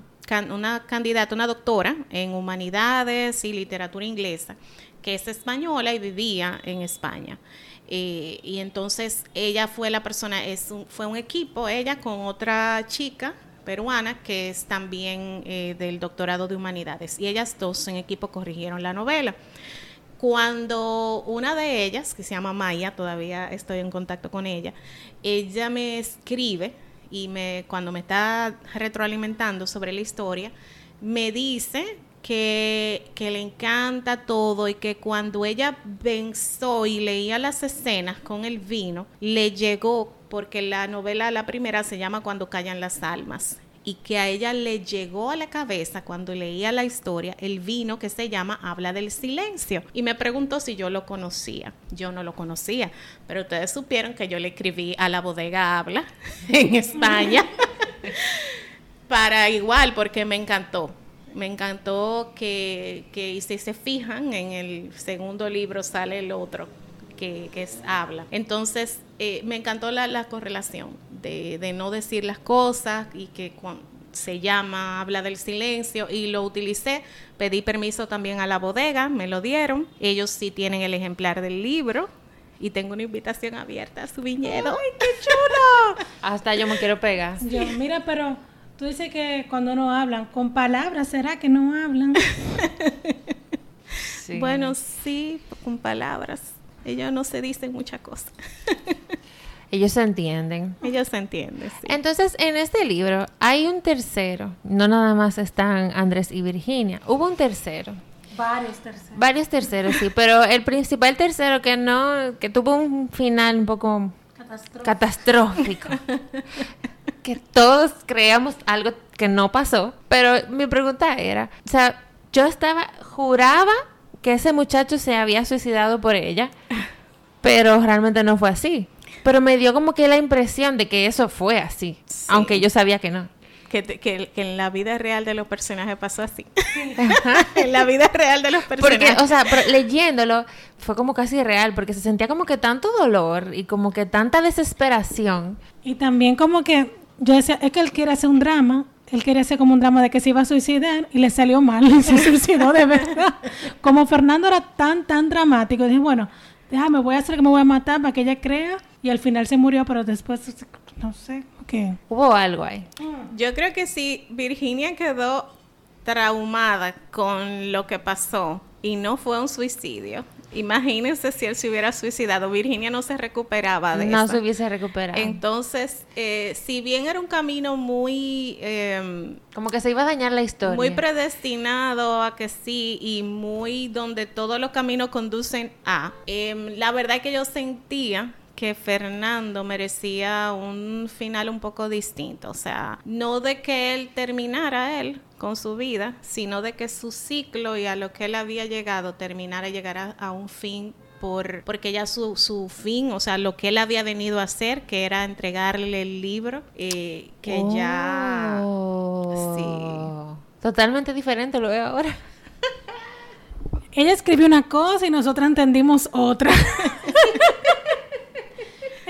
una candidata, una doctora en humanidades y literatura inglesa, que es española y vivía en España. Eh, y entonces ella fue la persona, es fue un equipo, ella con otra chica peruana que es también eh, del doctorado de humanidades. Y ellas dos en equipo corrigieron la novela. Cuando una de ellas, que se llama Maya, todavía estoy en contacto con ella, ella me escribe y me, cuando me está retroalimentando sobre la historia, me dice que, le encanta todo y que cuando ella pensó y leía las escenas con el vino, le llegó, porque la novela, la primera, se llama Cuando callan las almas y que a ella le llegó a la cabeza cuando leía la historia el vino que se llama Habla del Silencio. Y me preguntó si yo lo conocía. Yo no lo conocía, pero ustedes supieron que yo le escribí a la bodega Habla en España para igual, porque me encantó. Me encantó que, que si se fijan, en el segundo libro sale el otro, que, es habla. Entonces, eh, me encantó la, la correlación de, de, no decir las cosas y que cuando se llama habla del silencio y lo utilicé. Pedí permiso también a la bodega, me lo dieron. Ellos sí tienen el ejemplar del libro y tengo una invitación abierta a su viñedo. ¡Ay, qué chulo! Hasta yo me quiero pegar. Yo, mira, pero Tú dices que cuando no hablan, con palabras, ¿será que no hablan? Bueno, sí, con palabras. Ellos no se dicen muchas cosas. Ellos se entienden. Ellos se entienden, sí. Entonces, en este libro hay un tercero. No nada más están Andrés y Virginia. Hubo un tercero. Varios terceros. Varios terceros, sí. Pero el principal tercero que no, que tuvo un final un poco catastrófico. que todos creamos algo que no pasó. Pero mi pregunta era, o sea, yo estaba, juraba que ese muchacho se había suicidado por ella, pero realmente no fue así. Pero me dio como que la impresión de que eso fue así, aunque yo sabía que no. Que, que, en la vida real de los personajes pasó así. en la vida real de los personajes. Porque, o sea, leyéndolo fue como casi real, porque se sentía como que tanto dolor y como que tanta desesperación. Y también como que yo decía, es que él quiere hacer un drama, él quería hacer como un drama de que se iba a suicidar y le salió mal y se suicidó de verdad. Como Fernando era tan, tan dramático, dije, bueno, déjame, voy a hacer que me voy a matar para que ella crea y al final se murió, pero después, no sé, ¿qué? Hubo algo ahí. Yo creo que sí, Virginia quedó traumada con lo que pasó y no fue un suicidio. Imagínense si él se hubiera suicidado. Virginia no se recuperaba de No se hubiese recuperado. Entonces, eh, si bien era un camino muy... Em, Como que se iba a dañar la historia. Muy predestinado a que sí y muy donde todos los caminos conducen a. Em, la verdad que yo sentía que Fernando merecía un final un poco distinto. O sea, no de que él terminara él con su vida, sino de que su ciclo y a lo que él había llegado terminara, llegara a un fin por, porque ya su, su fin, o sea, lo que él había venido a hacer, que era entregarle el libro, eh, que ya... Oh. Sí. Totalmente diferente, lo veo ahora. Ella escribió una cosa y nosotros entendimos otra.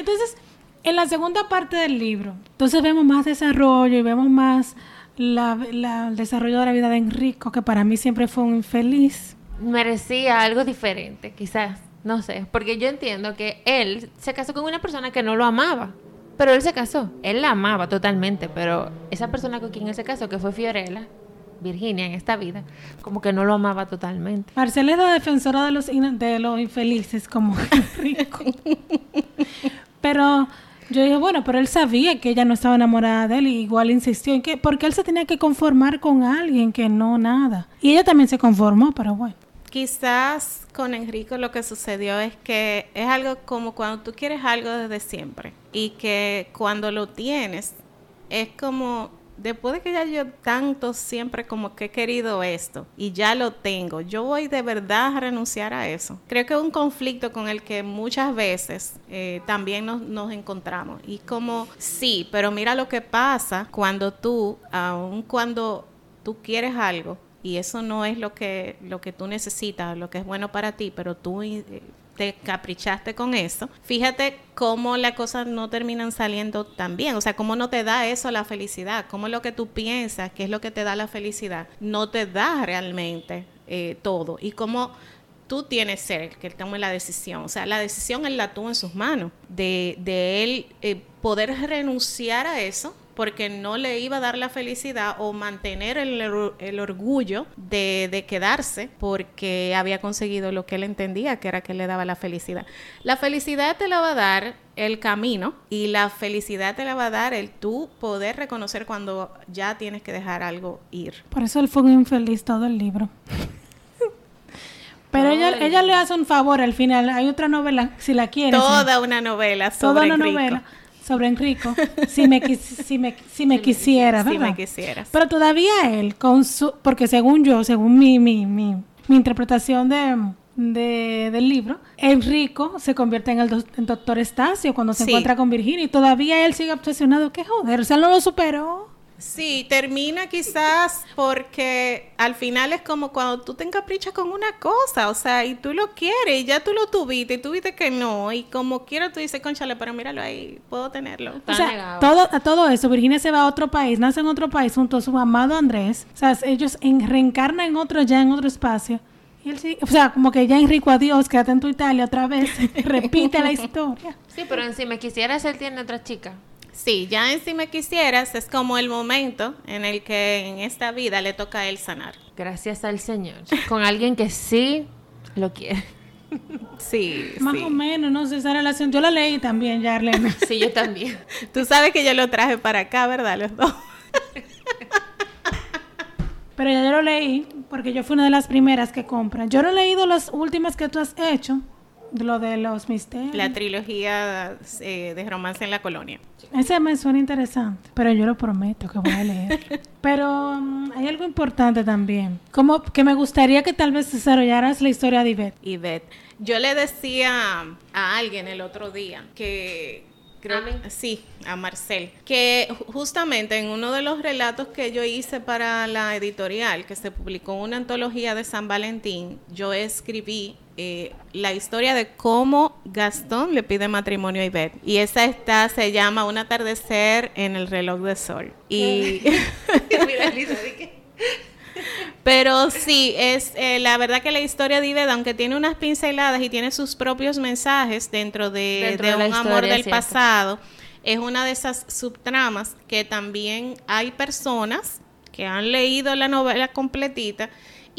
Entonces, en la segunda parte del libro, entonces vemos más desarrollo y vemos más la, el desarrollo de la vida de Enrico, que para mí siempre fue un infeliz. Merecía algo diferente, quizás, no sé, porque yo entiendo que él se casó con una persona que no lo amaba, pero él se casó, él la amaba totalmente, pero esa persona con quien él se casó, que fue Fiorella, Virginia en esta vida, como que no lo amaba totalmente. Marcela era defensora de los, de los infelices como Enrico. Pero yo dije, bueno, pero él sabía que ella no estaba enamorada de él y igual insistió en que, porque él se tenía que conformar con alguien que no nada. Y ella también se conformó, pero bueno. Quizás con Enrico lo que sucedió es que es algo como cuando tú quieres algo desde siempre y que cuando lo tienes es como después de que ya yo tanto siempre como que he querido esto y ya lo tengo, yo voy de verdad a renunciar a eso. Creo que es un conflicto con el que muchas veces eh, también nos, nos, encontramos. Y como, sí, pero mira lo que pasa cuando tú, aun cuando tú quieres algo y eso no es lo que, lo que tú necesitas, lo que es bueno para ti, pero tú... Eh, te caprichaste con eso, fíjate cómo las cosas no terminan saliendo tan bien, o sea, cómo no te da eso la felicidad, cómo lo que tú piensas que es lo que te da la felicidad, no te da realmente eh, todo, y cómo tú tienes ser el que tome la decisión. O sea, la decisión él la tuvo en sus manos, de, de él eh, poder renunciar a eso porque no le iba a dar la felicidad o mantener el, el orgullo de, de, quedarse porque había conseguido lo que él entendía que era que le daba la felicidad. La felicidad te la va a dar el camino y la felicidad te la va a dar el tú poder reconocer cuando ya tienes que dejar algo ir. Por eso él fue un infeliz todo el libro. Pero ella, ella le hace un favor al final. Hay otra novela, si la quieres. Toda una novela sobre Toda una novela sobre Enrico. Si me, si me, si me quisiera, ¿verdad? Si me quisieras. Pero todavía él, con su, porque según yo, según mi, mi, mi, mi interpretación de, de, del libro, Enrico se convierte en el doctor Estacio cuando se encuentra con Virginia y todavía él sigue obsesionado. ¿Qué joder? O sea, no lo superó. Sí, termina quizás porque al final es como cuando tú te encaprichas con una cosa, o sea, y tú lo quieres, y ya tú lo tuviste, y tú viste que no, y como quiera tú dices, conchale, pero míralo ahí, puedo tenerlo. o sea, todo, a todo eso, Virginia se va a otro país, nace en otro país junto a su amado Andrés, o sea, ellos en, reencarnan en otro, ya en otro espacio. Y él sí, o sea, como que ya Enrico, adiós, quédate en tu Italia otra vez, repite la historia. Sí, pero encima quisieras, él tiene otra chica. Sí, ya en si me quisieras es como el momento en el que en esta vida le toca a él sanar. Gracias al Señor. Con alguien que sí lo quiere. Sí, Más o menos, no sé, esa relación. Yo la leí también, Yarlene. Sí, yo también. Tú sabes que yo lo traje para acá, ¿verdad? Los dos. Pero ya yo lo leí, porque yo fui una de las primeras que compran. Yo no he leído las últimas que tú has hecho, lo de los misterios. La trilogía eh, de romance en la colonia. Ese me suena interesante, pero yo lo prometo que voy a leer. pero um, hay algo importante también, como que me gustaría que tal vez desarrollaras la historia de Ivette. Ivette. Yo le decía a alguien el otro día que creo sí, a Marcel, que justamente en uno de los relatos que yo hice para la editorial, que se publicó una antología de San Valentín, yo escribí eh, la historia de cómo Gastón le pide matrimonio a Ivette. Y esa está, se llama Un atardecer en el reloj de sol. Y... Pero sí, es eh, la verdad que la historia de Ivette, aunque tiene unas pinceladas y tiene sus propios mensajes dentro de, un amor del pasado, es una de esas subtramas que también hay personas que han leído la novela completita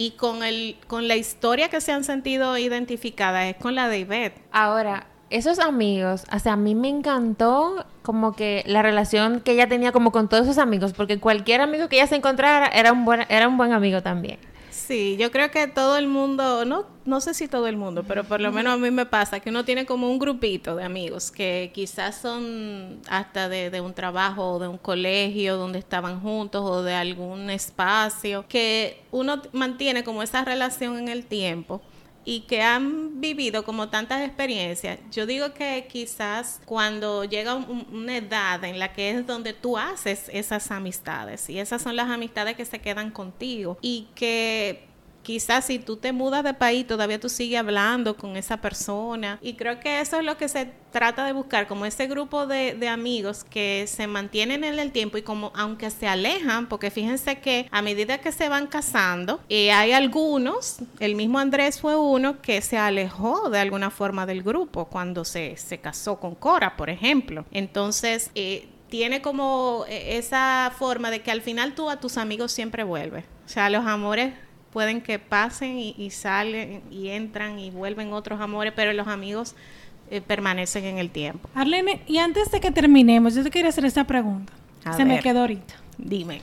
y con el con la historia que se han sentido identificadas es con la de Ivette. Ahora, esos amigos, o sea, a mí me encantó como que la relación que ella tenía como con todos sus amigos, porque cualquier amigo que ella se encontrara era un buen era un buen amigo también. Sí, yo creo que todo el mundo, no, no sé si todo el mundo, pero por lo menos a mí me pasa que uno tiene como un grupito de amigos que quizás son hasta de, de un trabajo o de un colegio donde estaban juntos o de algún espacio, que uno mantiene como esa relación en el tiempo y que han vivido como tantas experiencias, yo digo que quizás cuando llega una edad en la que es donde tú haces esas amistades y esas son las amistades que se quedan contigo y que quizás si tú te mudas de país todavía tú sigues hablando con esa persona y creo que eso es lo que se trata de buscar como ese grupo de, de amigos que se mantienen en el tiempo y como aunque se alejan porque fíjense que a medida que se van casando eh, hay algunos el mismo Andrés fue uno que se alejó de alguna forma del grupo cuando se, se casó con Cora por ejemplo entonces eh, tiene como eh, esa forma de que al final tú a tus amigos siempre vuelves. O sea, los amores pueden que pasen y, salen y entran y vuelven otros amores, pero los amigos eh, permanecen en el tiempo. Arlene, y antes de que terminemos, yo te quería hacer esta pregunta. Se me quedó ahorita. Dime.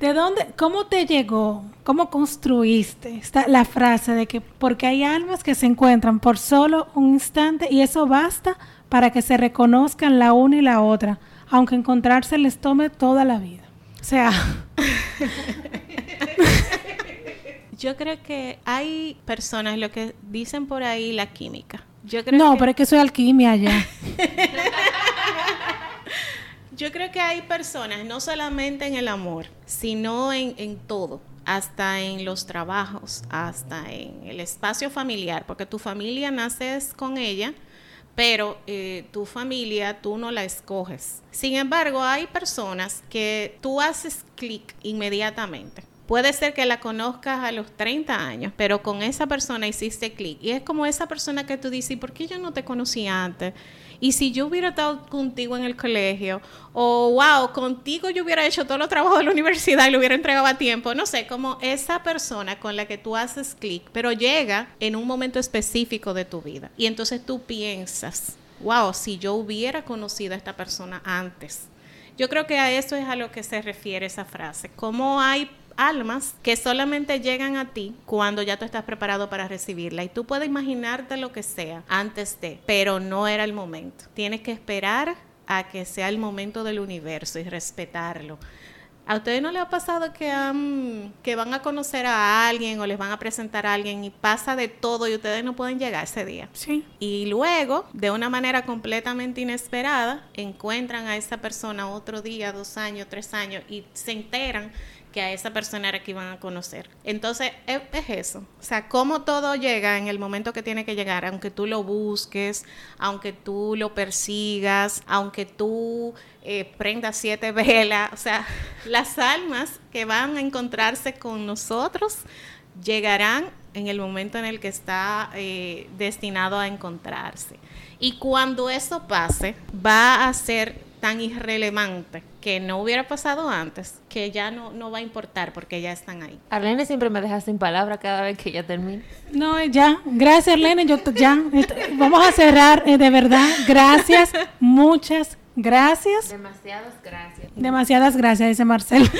¿De dónde, cómo te llegó, cómo construiste esta, la frase de que porque hay almas que se encuentran por solo un instante y eso basta para que se reconozcan la una y la otra, aunque encontrarse les tome toda la vida? O sea... Yo creo que hay personas, lo que dicen por ahí, la química. Yo creo no, pero es que soy alquimia ya. Yo creo que hay personas, no solamente en el amor, sino en, en todo hasta en los trabajos, hasta en el espacio familiar, porque tu familia naces con ella, pero eh, tu familia tú no la escoges. Sin embargo, hay personas que tú haces clic inmediatamente. Puede ser que la conozcas a los 30 años, pero con esa persona hiciste clic. Y es como esa persona que tú dices, ¿por qué yo no te conocí antes? Y si yo hubiera estado contigo en el colegio, o wow, contigo yo hubiera hecho todos los trabajos de la universidad y lo hubiera entregado a tiempo, no sé, como esa persona con la que tú haces clic, pero llega en un momento específico de tu vida. Y entonces tú piensas, wow, si yo hubiera conocido a esta persona antes. Yo creo que a eso es a lo que se refiere esa frase. Cómo hay almas que solamente llegan a ti cuando ya tú estás preparado para recibirla. Y tú puedes imaginarte lo que sea antes de, pero no era el momento. Tienes que esperar a que sea el momento del universo y respetarlo. ¿A ustedes no les ha pasado que, que van a conocer a alguien o les van a presentar a alguien y pasa de todo y ustedes no pueden llegar ese día? Sí. Y luego, de una manera completamente inesperada, encuentran a esa persona otro día, dos años, tres años y se enteran que a esa persona era que iban a conocer. Entonces, es, eso. O sea, cómo todo llega en el momento que tiene que llegar, aunque tú lo busques, aunque tú lo persigas, aunque tú eh, prendas siete velas. O sea, las almas que van a encontrarse con nosotros llegarán en el momento en el que está eh, destinado a encontrarse. Y cuando eso pase, va a ser tan irrelevante que no hubiera pasado antes, que ya no, no va a importar porque ya están ahí. Arlene siempre me deja sin palabra cada vez que ya termina. No, ya. Gracias, Arlene. Yo ya. Vamos a cerrar, eh, de verdad. Gracias. Muchas gracias. Demasiadas gracias. Demasiadas gracias, dice Marcel.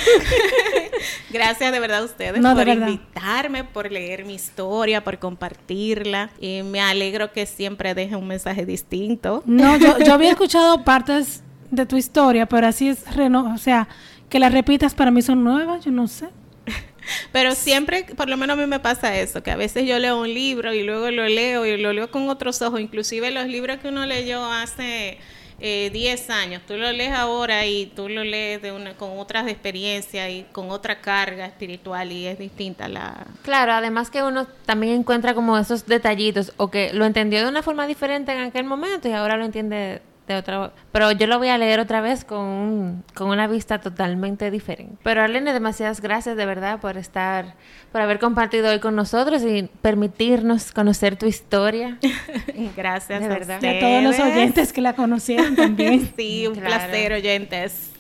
gracias de verdad a ustedes por invitarme, por leer mi historia, por compartirla. Y me alegro que siempre deje un mensaje distinto. No, yo, yo había escuchado partes de tu historia, pero así es, o sea, que las repitas para mí son nuevas, yo no sé. Pero siempre, por lo menos a mí me pasa eso, que a veces yo leo un libro y luego lo leo y lo leo con otros ojos, inclusive los libros que uno leyó hace 10 eh, años, tú lo lees ahora y tú lo lees de una, con otras experiencias y con otra carga espiritual y es distinta la... Claro, además que uno también encuentra como esos detallitos o que lo entendió de una forma diferente en aquel momento y ahora lo entiende otra pero yo lo voy a leer otra vez con, con una vista totalmente diferente. Pero Arlene, demasiadas gracias de verdad por estar, por haber compartido hoy con nosotros y permitirnos conocer tu historia. gracias, de verdad. Y a todos los oyentes que la conocieron también. sí, un placer, oyentes.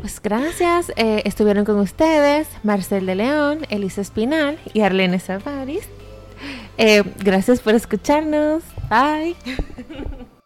Pues gracias. Eh, estuvieron con ustedes Marcel de León, Elisa Espinal y Arlene Savaris. Eh, gracias por escucharnos. Bye.